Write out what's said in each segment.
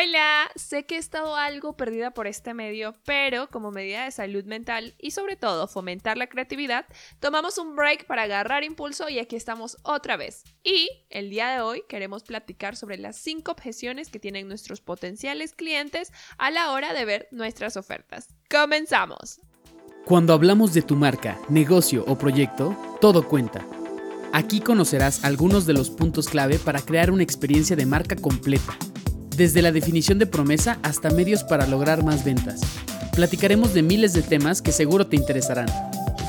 Hola, sé que he estado algo perdida por este medio, pero como medida de salud mental y sobre todo fomentar la creatividad, tomamos un break para agarrar impulso y aquí estamos otra vez. Y el día de hoy queremos platicar sobre las 5 objeciones que tienen nuestros potenciales clientes a la hora de ver nuestras ofertas. ¡Comenzamos! Cuando hablamos de tu marca, negocio o proyecto, todo cuenta. Aquí conocerás algunos de los puntos clave para crear una experiencia de marca completa desde la definición de promesa hasta medios para lograr más ventas. Platicaremos de miles de temas que seguro te interesarán.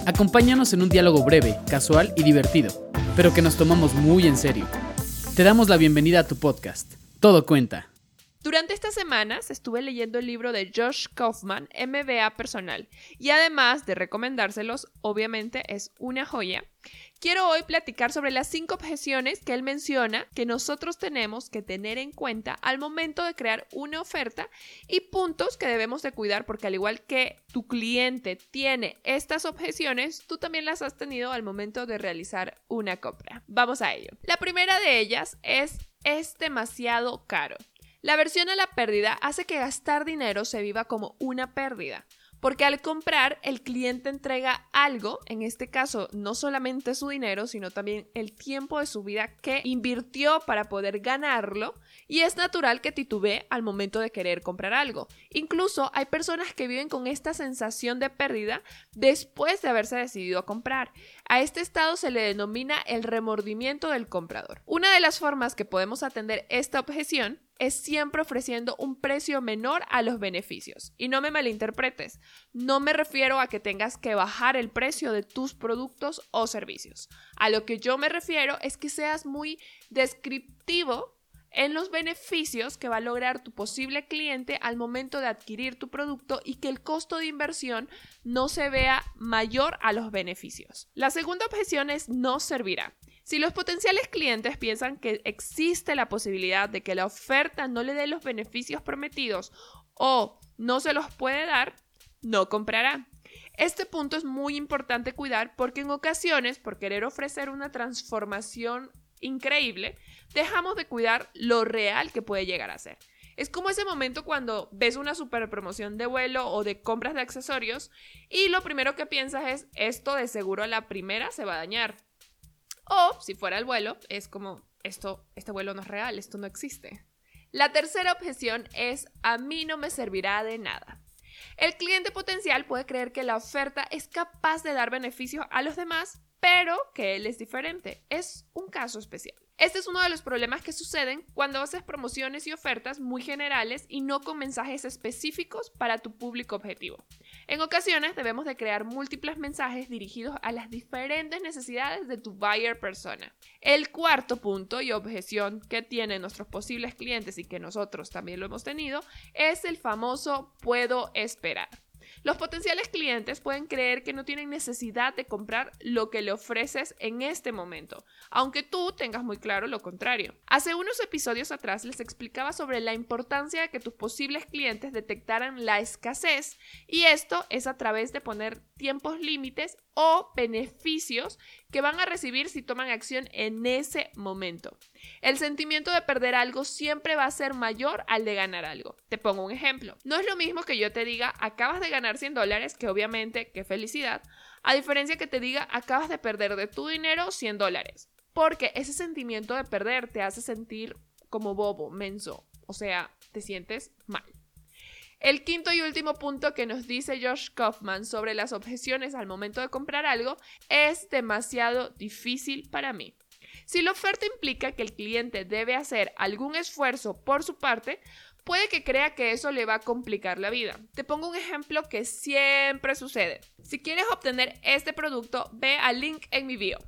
Acompáñanos en un diálogo breve, casual y divertido, pero que nos tomamos muy en serio. Te damos la bienvenida a tu podcast. Todo cuenta. Durante estas semanas estuve leyendo el libro de Josh Kaufman, MBA Personal, y además de recomendárselos, obviamente es una joya. Quiero hoy platicar sobre las cinco objeciones que él menciona que nosotros tenemos que tener en cuenta al momento de crear una oferta y puntos que debemos de cuidar porque al igual que tu cliente tiene estas objeciones, tú también las has tenido al momento de realizar una compra. Vamos a ello. La primera de ellas es es demasiado caro. La versión a la pérdida hace que gastar dinero se viva como una pérdida. Porque al comprar, el cliente entrega algo, en este caso no solamente su dinero, sino también el tiempo de su vida que invirtió para poder ganarlo, y es natural que titubee al momento de querer comprar algo. Incluso hay personas que viven con esta sensación de pérdida después de haberse decidido a comprar. A este estado se le denomina el remordimiento del comprador. Una de las formas que podemos atender esta objeción es siempre ofreciendo un precio menor a los beneficios. Y no me malinterpretes, no me refiero a que tengas que bajar el precio de tus productos o servicios. A lo que yo me refiero es que seas muy descriptivo en los beneficios que va a lograr tu posible cliente al momento de adquirir tu producto y que el costo de inversión no se vea mayor a los beneficios. La segunda objeción es no servirá. Si los potenciales clientes piensan que existe la posibilidad de que la oferta no le dé los beneficios prometidos o no se los puede dar, no comprará. Este punto es muy importante cuidar porque en ocasiones, por querer ofrecer una transformación increíble, dejamos de cuidar lo real que puede llegar a ser. Es como ese momento cuando ves una super promoción de vuelo o de compras de accesorios y lo primero que piensas es esto de seguro a la primera se va a dañar. O, si fuera el vuelo, es como, esto, este vuelo no es real, esto no existe. La tercera objeción es, a mí no me servirá de nada. El cliente potencial puede creer que la oferta es capaz de dar beneficios a los demás, pero que él es diferente. Es un caso especial. Este es uno de los problemas que suceden cuando haces promociones y ofertas muy generales y no con mensajes específicos para tu público objetivo. En ocasiones debemos de crear múltiples mensajes dirigidos a las diferentes necesidades de tu buyer persona. El cuarto punto y objeción que tienen nuestros posibles clientes y que nosotros también lo hemos tenido es el famoso puedo esperar. Los potenciales clientes pueden creer que no tienen necesidad de comprar lo que le ofreces en este momento, aunque tú tengas muy claro lo contrario. Hace unos episodios atrás les explicaba sobre la importancia de que tus posibles clientes detectaran la escasez y esto es a través de poner tiempos límites o beneficios que van a recibir si toman acción en ese momento. El sentimiento de perder algo siempre va a ser mayor al de ganar algo. Te pongo un ejemplo. No es lo mismo que yo te diga, acabas de ganar 100 dólares, que obviamente, qué felicidad, a diferencia que te diga, acabas de perder de tu dinero 100 dólares. Porque ese sentimiento de perder te hace sentir como bobo, menso. O sea, te sientes mal. El quinto y último punto que nos dice Josh Kaufman sobre las objeciones al momento de comprar algo es demasiado difícil para mí. Si la oferta implica que el cliente debe hacer algún esfuerzo por su parte, puede que crea que eso le va a complicar la vida. Te pongo un ejemplo que siempre sucede. Si quieres obtener este producto, ve al link en mi bio.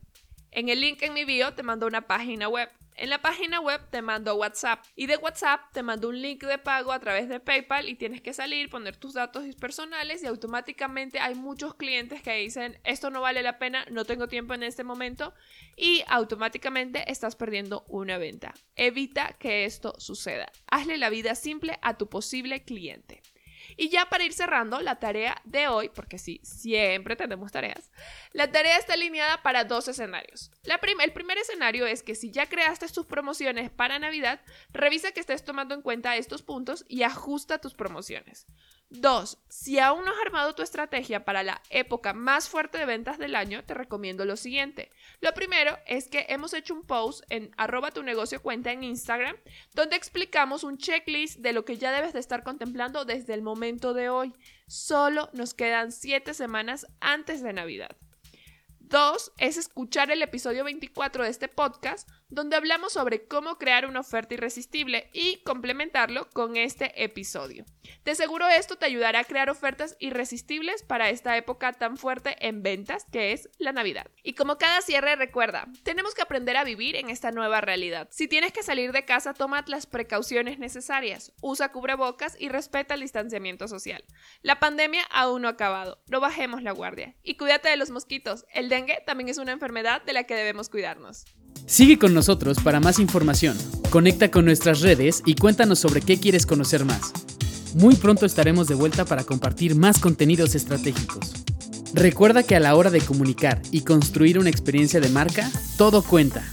En el link en mi bio te mando una página web. En la página web te mando WhatsApp y de WhatsApp te mando un link de pago a través de PayPal y tienes que salir, poner tus datos personales y automáticamente hay muchos clientes que dicen esto no vale la pena, no tengo tiempo en este momento y automáticamente estás perdiendo una venta. Evita que esto suceda. Hazle la vida simple a tu posible cliente. Y ya para ir cerrando la tarea de hoy, porque sí, siempre tenemos tareas, la tarea está alineada para dos escenarios. El primer escenario es que si ya creaste tus promociones para Navidad, revisa que estés tomando en cuenta estos puntos y ajusta tus promociones. Dos, si aún no has armado tu estrategia para la época más fuerte de ventas del año, te recomiendo lo siguiente. Lo primero es que hemos hecho un post en arroba tu negocio cuenta en Instagram, donde explicamos un checklist de lo que ya debes de estar contemplando desde el momento de hoy. Solo nos quedan 7 semanas antes de Navidad. Dos, es escuchar el episodio 24 de este podcast, donde hablamos sobre cómo crear una oferta irresistible y complementarlo con este episodio. De seguro esto te ayudará a crear ofertas irresistibles para esta época tan fuerte en ventas que es la Navidad. Y como cada cierre recuerda, tenemos que aprender a vivir en esta nueva realidad. Si tienes que salir de casa, toma las precauciones necesarias, usa cubrebocas y respeta el distanciamiento social. La pandemia aún no ha acabado, no bajemos la guardia. Y cuídate de los mosquitos, el dengue también es una enfermedad de la que debemos cuidarnos. Sigue con nosotros para más información. Conecta con nuestras redes y cuéntanos sobre qué quieres conocer más. Muy pronto estaremos de vuelta para compartir más contenidos estratégicos. Recuerda que a la hora de comunicar y construir una experiencia de marca, todo cuenta.